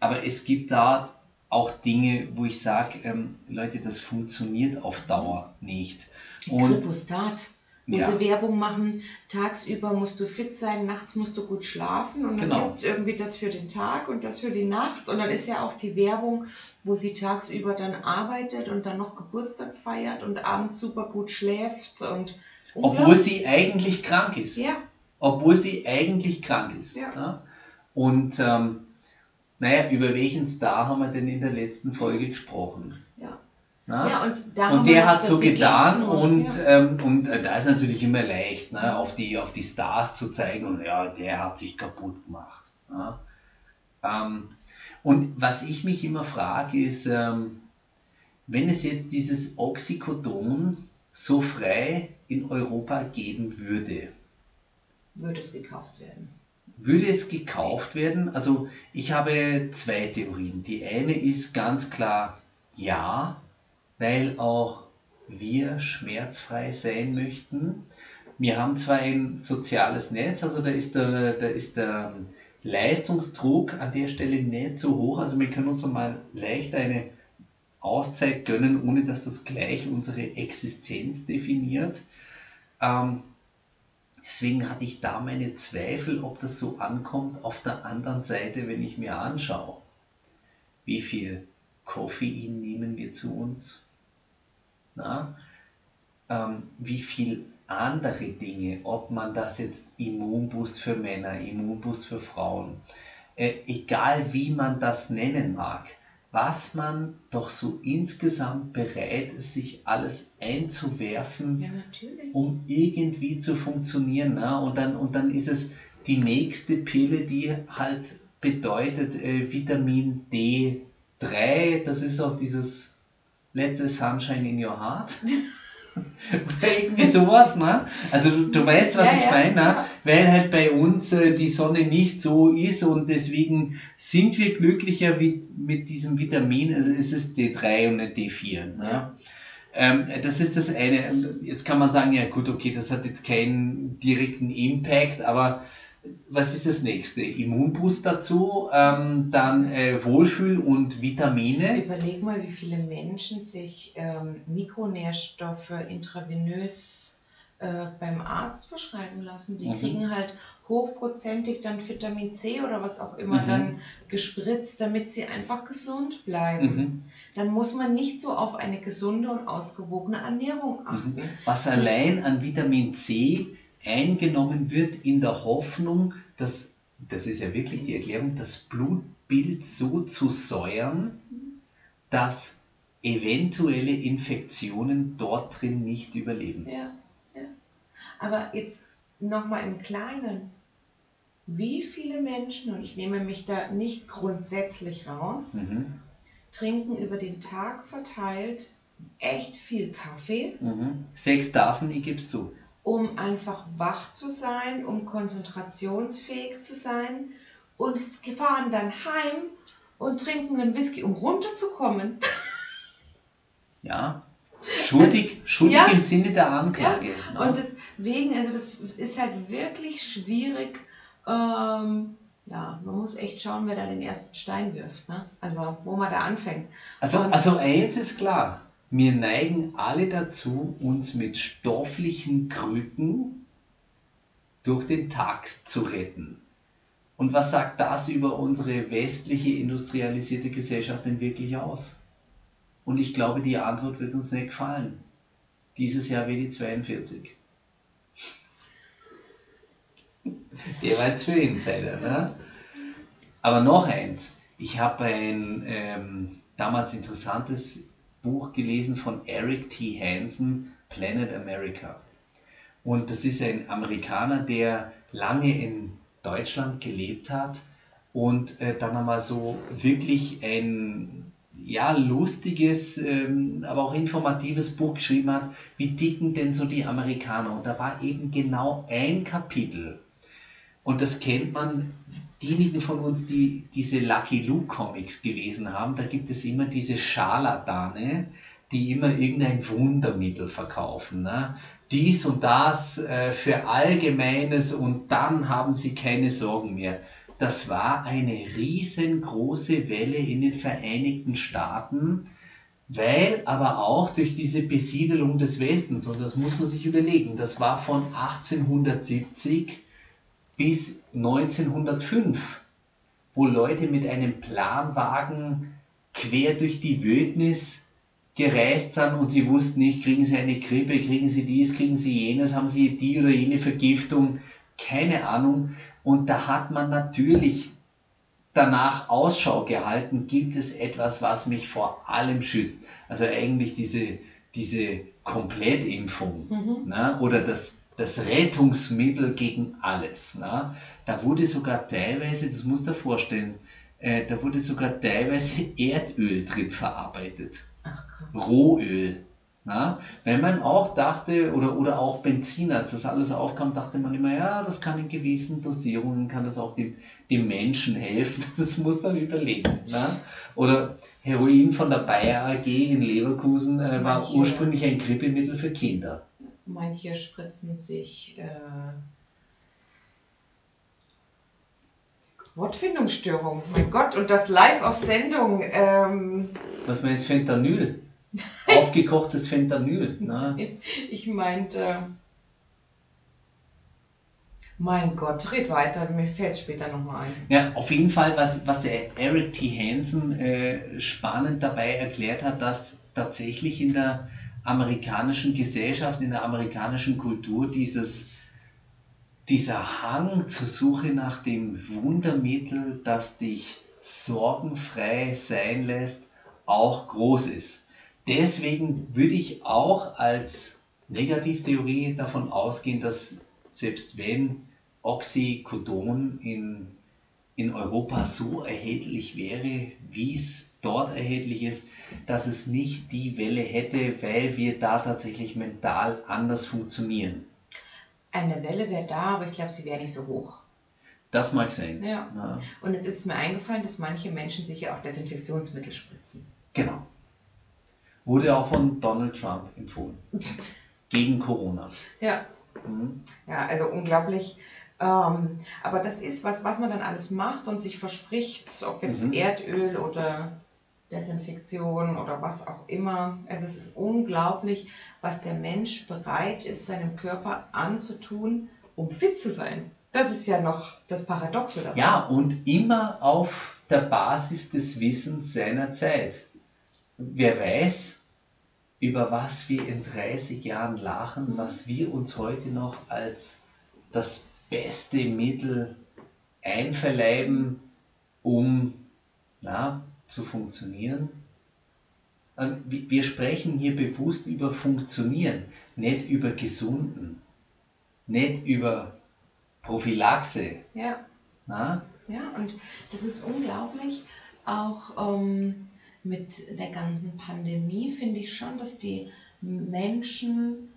Aber es gibt da auch Dinge, wo ich sage, ähm, Leute, das funktioniert auf Dauer nicht. Und Kripostat. Wo Ja. sie Werbung machen, tagsüber musst du fit sein, nachts musst du gut schlafen und dann Genau. gibt es irgendwie das für den Tag und das für die Nacht und dann ist ja auch die Werbung, wo sie tagsüber dann arbeitet und dann noch Geburtstag feiert und abends super gut schläft und Obwohl sie eigentlich krank ist. Ja, Obwohl sie eigentlich krank ist. Ja. Und ähm, naja, über welchen Star haben wir denn in der letzten Folge gesprochen? Na? Ja, und und der hat so getan und, ja. ähm, und äh, da ist natürlich immer leicht, ne, auf, die, auf die Stars zu zeigen und ja, der hat sich kaputt gemacht. Ja. Ähm, und was ich mich immer frage, ist, ähm, wenn es jetzt dieses Oxycodon so frei in Europa geben würde, Würde es gekauft werden. würde es gekauft werden? Also ich habe zwei Theorien. Die eine ist ganz klar ja, weil auch wir schmerzfrei sein möchten. Wir haben zwar ein soziales Netz, also da ist der, da ist der Leistungsdruck an der Stelle nicht so hoch. Also wir können uns mal leicht eine Auszeit gönnen, ohne dass das gleich unsere Existenz definiert. Ähm, Deswegen hatte ich da meine Zweifel, ob das so ankommt. Auf der anderen Seite, wenn ich mir anschaue, wie viel Koffein nehmen wir zu uns? Na? Ähm, wie viel andere Dinge, ob man das jetzt Immunboost für Männer, Immunboost für Frauen, äh, egal wie man das nennen mag, was man doch so insgesamt bereit ist, sich alles einzuwerfen, Ja, um irgendwie zu funktionieren. Ne? Und, dann, und dann ist es die nächste Pille, die halt bedeutet äh, Vitamin D3, das ist auch dieses letzte Sunshine in your heart. Oder irgendwie sowas, ne? Also du, du weißt, was Ja, ich ja, meine, ne? ja. weil halt bei uns äh, die Sonne nicht so ist und deswegen sind wir glücklicher mit, mit diesem Vitamin, also es ist D3 und nicht D4. Ne? Ähm, das ist das eine. Jetzt kann man sagen, ja gut, okay, das hat jetzt keinen direkten Impact, aber was ist das nächste? Immunboost dazu, ähm, dann äh, Wohlfühl und Vitamine. Überleg mal, wie viele Menschen sich ähm, Mikronährstoffe intravenös äh, beim Arzt verschreiben lassen. Die Mhm. kriegen halt hochprozentig dann Vitamin C oder was auch immer Mhm. dann gespritzt, damit sie einfach gesund bleiben. Mhm. Dann muss man nicht so auf eine gesunde und ausgewogene Ernährung achten. Was allein an Vitamin C eingenommen wird in der Hoffnung, dass, das ist ja wirklich die Erklärung, das Blutbild so zu säuern, dass eventuelle Infektionen dort drin nicht überleben. Ja, ja. Aber jetzt nochmal im Kleinen. Wie viele Menschen, und ich nehme mich da nicht grundsätzlich raus, Mhm. trinken über den Tag verteilt echt viel Kaffee, Mhm. Sechs Tassen, ich gebe es zu. Um einfach wach zu sein, um konzentrationsfähig zu sein und fahren dann heim und trinken einen Whisky, um runterzukommen. Ja. Schuldig, schuldig ja. im Sinne der Anklage. ne? Und deswegen, also das ist halt wirklich schwierig. Ähm, ja, man muss echt schauen, wer da den ersten Stein wirft. Ne? Also, wo man da anfängt. Also, Und- also eins ist klar, wir neigen alle dazu, uns mit stofflichen Krücken durch den Tag zu retten. Und was sagt das über unsere westliche industrialisierte Gesellschaft denn wirklich aus? Und ich glaube, die Antwort wird uns nicht gefallen. Dieses Jahr wie die 42. Der war jetzt für Insider, ne? Aber noch eins. Ich habe ein ähm, damals interessantes Buch gelesen von Eric T. Hansen, Planet America. Und das ist ein Amerikaner, der lange in Deutschland gelebt hat und äh, dann einmal so wirklich ein ja, lustiges, ähm, aber auch informatives Buch geschrieben hat, wie ticken denn so die Amerikaner. Und da war eben genau ein Kapitel, und das kennt man, diejenigen von uns, die diese Lucky Luke Comics gelesen haben, da gibt es immer diese Scharlatane, die immer irgendein Wundermittel verkaufen. Ne? Dies und das äh, für Allgemeines und dann haben sie keine Sorgen mehr. Das war eine riesengroße Welle in den Vereinigten Staaten, weil aber auch durch diese Besiedelung des Westens, und das muss man sich überlegen, das war von 1870 bis 1905, wo Leute mit einem Planwagen quer durch die Wildnis gereist sind und sie wussten nicht, kriegen sie eine Grippe, kriegen sie dies, kriegen sie jenes, haben sie die oder jene Vergiftung, keine Ahnung. Und da hat man natürlich danach Ausschau gehalten, gibt es etwas, was mich vor allem schützt. Also eigentlich diese, diese Komplettimpfung Mhm. ne? oder das, das Rettungsmittel gegen alles. Ne? Da wurde sogar teilweise, das musst du dir vorstellen, äh, da wurde sogar teilweise Erdöl drin verarbeitet. Ach krass. Rohöl. Na? Weil man auch dachte, oder, oder auch Benzin, als das alles aufkam, dachte man immer, ja, das kann in gewissen Dosierungen, kann das auch dem, dem Menschen helfen. Das muss man überlegen. Na? Oder Heroin von der Bayer AG in Leverkusen äh, war ursprünglich ein Grippemittel für Kinder. Manche spritzen sich äh, Wortfindungsstörung. Mein Gott, und das live auf Sendung. Ähm, Was meinst du, Fentanyl? Aufgekochtes Fentanyl. Na? ich meinte. Mein Gott, red weiter, mir fällt später nochmal ein. Ja, auf jeden Fall, was, was der Eric T. Hansen äh, spannend dabei erklärt hat, dass tatsächlich in der amerikanischen Gesellschaft, in der amerikanischen Kultur dieses, dieser Hang zur Suche nach dem Wundermittel, das dich sorgenfrei sein lässt, auch groß ist. Deswegen würde ich auch als Negativtheorie davon ausgehen, dass selbst wenn Oxycodon in, in Europa so erhältlich wäre, wie es dort erhältlich ist, dass es nicht die Welle hätte, weil wir da tatsächlich mental anders funktionieren. Eine Welle wäre da, aber ich glaube, sie wäre nicht so hoch. Das mag sein. Ja. Ja, Und jetzt ist mir eingefallen, dass manche Menschen sich ja auch Desinfektionsmittel spritzen. genau. Wurde auch von Donald Trump empfohlen. Gegen Corona. Ja. Mhm. Ja, also unglaublich. Ähm, aber das ist was, was man dann alles macht und sich verspricht, ob jetzt Mhm. Erdöl oder Desinfektion oder was auch immer. Also es ist unglaublich, was der Mensch bereit ist, seinem Körper anzutun, um fit zu sein. Das ist ja noch das Paradoxe dabei. Ja, und immer auf der Basis des Wissens seiner Zeit. Wer weiß, über was wir in 30 Jahren lachen, was wir uns heute noch als das beste Mittel einverleiben, um na, zu funktionieren. Wir wir sprechen hier bewusst über Funktionieren, nicht über Gesunden, nicht über Prophylaxe. Ja. Na? Ja, und das ist unglaublich. Auch ähm, mit der ganzen Pandemie finde ich schon, dass die Menschen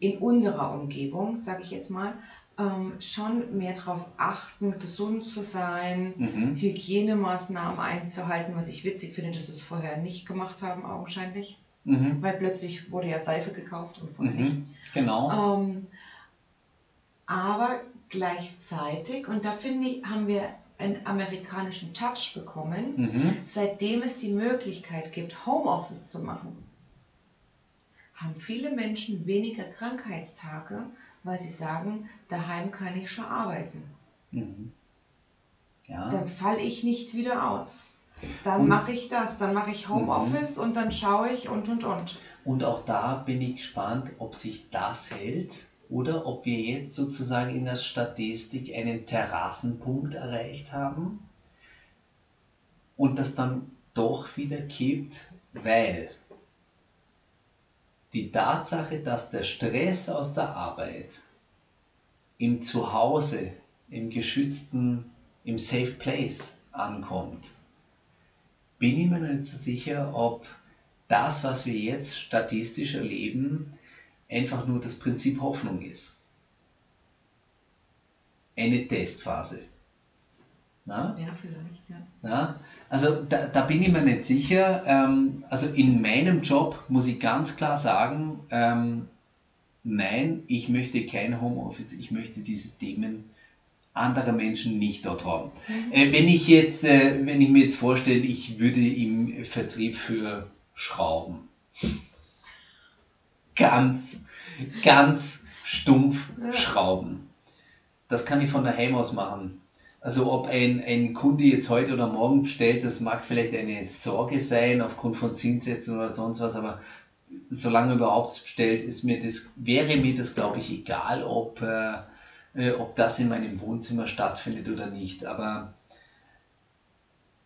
in unserer Umgebung, sage ich jetzt mal, ähm, schon mehr darauf achten, gesund zu sein, Mhm. Hygienemaßnahmen einzuhalten, was ich witzig finde, dass sie es vorher nicht gemacht haben, augenscheinlich. Mhm. Weil plötzlich wurde ja Seife gekauft und vorher nicht. Mhm. Genau. Ähm, aber gleichzeitig, und da finde ich, haben wir einen amerikanischen Touch bekommen, Mhm. seitdem es die Möglichkeit gibt, Homeoffice zu machen, haben viele Menschen weniger Krankheitstage, weil sie sagen, daheim kann ich schon arbeiten. Mhm. Ja. Dann falle ich nicht wieder aus. Dann Mhm. mache ich das, dann mache ich Homeoffice und dann schaue ich und und und. Und auch da bin ich gespannt, ob sich das hält oder ob wir jetzt sozusagen in der Statistik einen Terrassenpunkt erreicht haben und das dann doch wieder kippt, weil die Tatsache, dass der Stress aus der Arbeit im Zuhause, im geschützten, im Safe Place ankommt, bin ich mir nicht so sicher, ob das, was wir jetzt statistisch erleben, einfach nur das Prinzip Hoffnung ist. Eine Testphase. Na? Ja, vielleicht, ja. Ja, also da, da bin ich mir nicht sicher. Ähm, also in meinem Job muss ich ganz klar sagen, ähm, nein, ich möchte kein Homeoffice, ich möchte diese Themen anderer Menschen nicht dort haben. Äh, wenn ich jetzt, äh, wenn ich mir jetzt vorstelle, ich würde im Vertrieb für Schrauben ganz, ganz stumpf Ja. schrauben. Das kann ich von daheim aus machen. Also ob ein, ein Kunde jetzt heute oder morgen bestellt, das mag vielleicht eine Sorge sein aufgrund von Zinssätzen oder sonst was, aber solange überhaupt bestellt, ist mir das, wäre mir das, glaube ich, egal, ob, äh, äh, ob das in meinem Wohnzimmer stattfindet oder nicht. Aber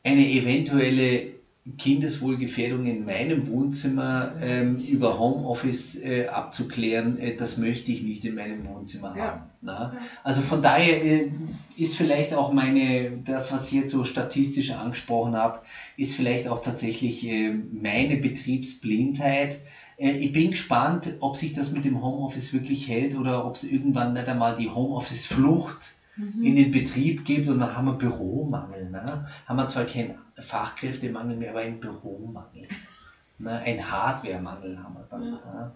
eine eventuelle Kindeswohlgefährdung in meinem Wohnzimmer ähm, über Homeoffice äh, abzuklären, äh, das möchte ich nicht in meinem Wohnzimmer Ja. haben. Na? Also von daher äh, ist vielleicht auch meine, das, was ich jetzt so statistisch angesprochen habe, ist vielleicht auch tatsächlich äh, meine Betriebsblindheit. Äh, ich bin gespannt, ob sich das mit dem Homeoffice wirklich hält oder ob es irgendwann nicht einmal die Homeoffice-Flucht in den Betrieb gibt und dann haben wir Büromangel. Ne? Haben wir zwar keinen Fachkräftemangel mehr, aber einen Büromangel. Ne? Ein Hardwaremangel haben wir dann. Ne?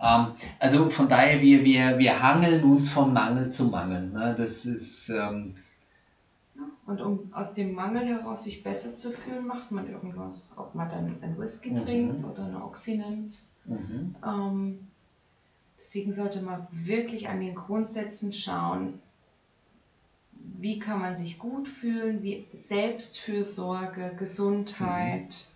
Ähm, also von daher, wir, wir, wir hangeln uns von Mangel zu Mangel. Ne? Das ist, ähm, Und um aus dem Mangel heraus sich besser zu fühlen, macht man irgendwas. Ob man dann einen Whisky Mhm. trinkt oder eine Oxy nimmt. mhm. Ähm, deswegen sollte man wirklich an den Grundsätzen schauen, wie kann man sich gut fühlen, wie Selbstfürsorge, Gesundheit.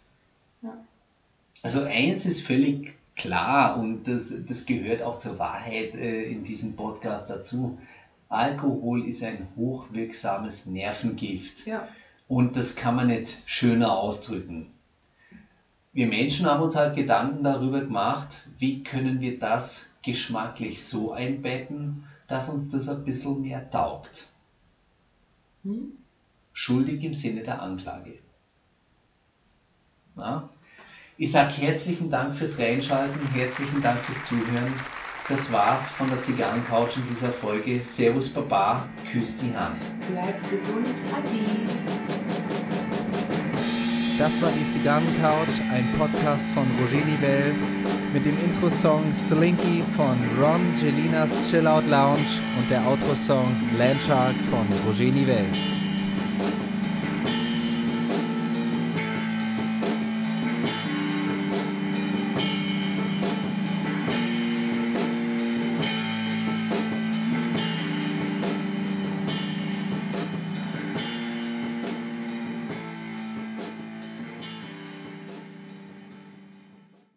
Also eins ist völlig klar und das, das gehört auch zur Wahrheit äh, in diesem Podcast dazu. Alkohol ist ein hochwirksames Nervengift. Ja. Und das kann man nicht schöner ausdrücken. Wir Menschen haben uns halt Gedanken darüber gemacht, wie können wir das geschmacklich so einbetten, dass uns das ein bisschen mehr taugt. Hm? Schuldig im Sinne der Anklage. Na? Ich sage herzlichen Dank fürs Reinschalten, herzlichen Dank fürs Zuhören. Das war's von der Zigarrencouch in dieser Folge. Servus Baba, küsst die Hand. Bleibt gesund, Adi. Das war die Zigarrencouch, ein Podcast von Roger Nivelle mit dem Intro-Song Slinky von Ron Gelinas Chill Out Lounge und der Outro-Song Landshark von Roger Nivelle.